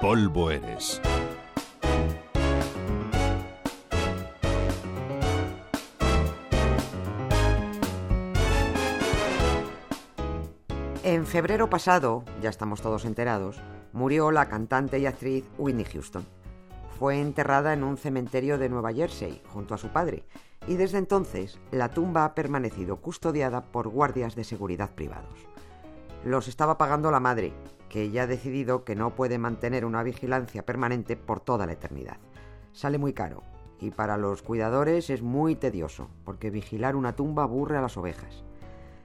polvo eres. En febrero pasado, ya estamos todos enterados, murió la cantante y actriz Whitney Houston. Fue enterrada en un cementerio de Nueva Jersey junto a su padre y desde entonces la tumba ha permanecido custodiada por guardias de seguridad privados. Los estaba pagando la madre, que ya ha decidido que no puede mantener una vigilancia permanente por toda la eternidad. Sale muy caro y para los cuidadores es muy tedioso, porque vigilar una tumba aburre a las ovejas.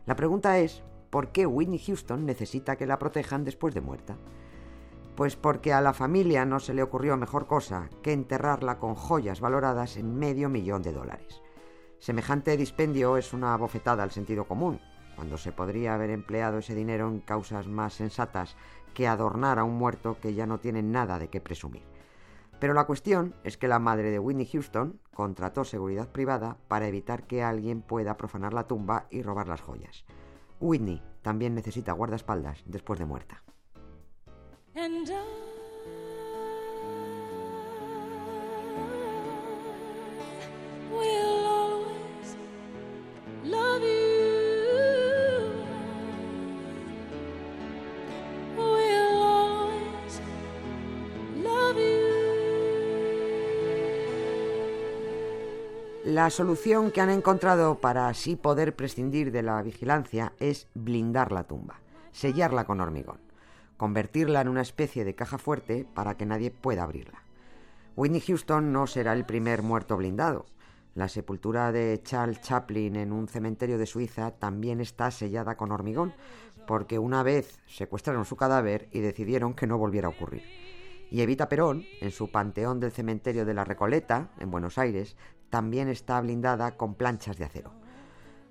La pregunta es, ¿por qué Whitney Houston necesita que la protejan después de muerta? Pues porque a la familia no se le ocurrió mejor cosa que enterrarla con joyas valoradas en medio millón de dólares. Semejante dispendio es una bofetada al sentido común, cuando se podría haber empleado ese dinero en causas más sensatas que adornar a un muerto que ya no tiene nada de qué presumir. Pero la cuestión es que la madre de Whitney Houston contrató seguridad privada para evitar que alguien pueda profanar la tumba y robar las joyas. Whitney también necesita guardaespaldas después de muerta. La solución que han encontrado para así poder prescindir de la vigilancia es blindar la tumba, sellarla con hormigón, convertirla en una especie de caja fuerte para que nadie pueda abrirla. Whitney Houston no será el primer muerto blindado. La sepultura de Charles Chaplin en un cementerio de Suiza también está sellada con hormigón, porque una vez secuestraron su cadáver y decidieron que no volviera a ocurrir. Y Evita Perón, en su panteón del cementerio de la Recoleta, en Buenos Aires, también está blindada con planchas de acero.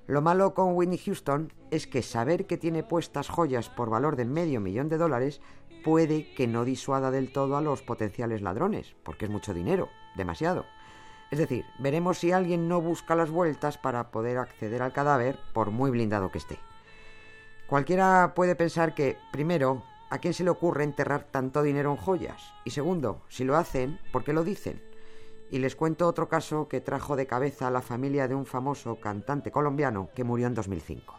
Lo malo con Whitney Houston es que saber que tiene puestas joyas por valor de medio millón de dólares puede que no disuada del todo a los potenciales ladrones, porque es mucho dinero, demasiado. Es decir, veremos si alguien no busca las vueltas para poder acceder al cadáver por muy blindado que esté. Cualquiera puede pensar que, primero, ¿a quién se le ocurre enterrar tanto dinero en joyas? Y segundo, si lo hacen, ¿por qué lo dicen? Y les cuento otro caso que trajo de cabeza a la familia de un famoso cantante colombiano que murió en 2005.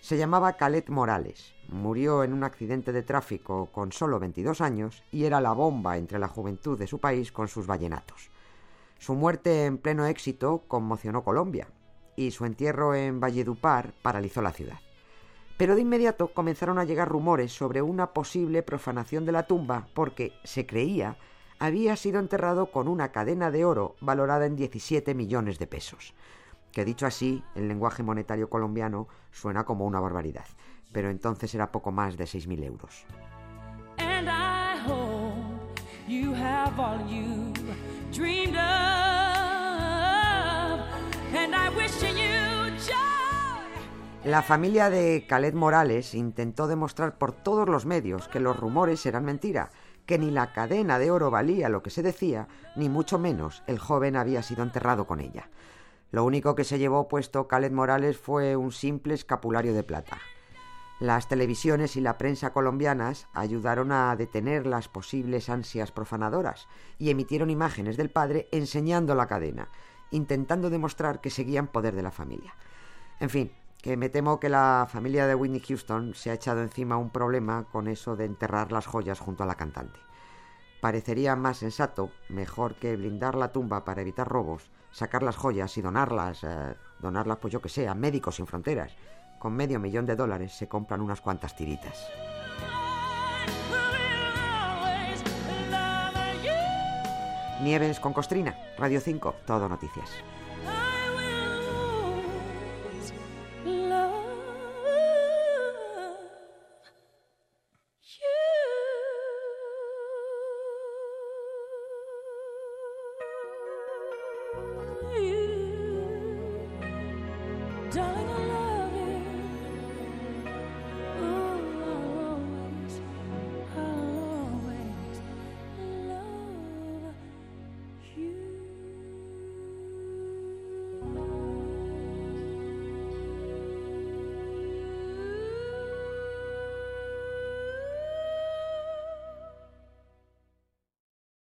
Se llamaba Calet Morales. Murió en un accidente de tráfico con solo 22 años y era la bomba entre la juventud de su país con sus vallenatos. Su muerte en pleno éxito conmocionó Colombia y su entierro en Valledupar paralizó la ciudad. Pero de inmediato comenzaron a llegar rumores sobre una posible profanación de la tumba porque se creía había sido enterrado con una cadena de oro valorada en 17 millones de pesos, que dicho así, en lenguaje monetario colombiano suena como una barbaridad, pero entonces era poco más de 6.000 euros. La familia de Khaled Morales intentó demostrar por todos los medios que los rumores eran mentira, que ni la cadena de oro valía lo que se decía, ni mucho menos el joven había sido enterrado con ella. Lo único que se llevó puesto Khaled Morales fue un simple escapulario de plata. Las televisiones y la prensa colombianas ayudaron a detener las posibles ansias profanadoras y emitieron imágenes del padre enseñando la cadena, intentando demostrar que seguían poder de la familia. En fin, que me temo que la familia de Whitney Houston se ha echado encima un problema con eso de enterrar las joyas junto a la cantante. Parecería más sensato, mejor que blindar la tumba para evitar robos, sacar las joyas y donarlas, eh, donarlas pues yo que sé, a Médicos Sin Fronteras. Con medio millón de dólares se compran unas cuantas tiritas. Nieves con Costrina, Radio 5, Todo Noticias. Thank you.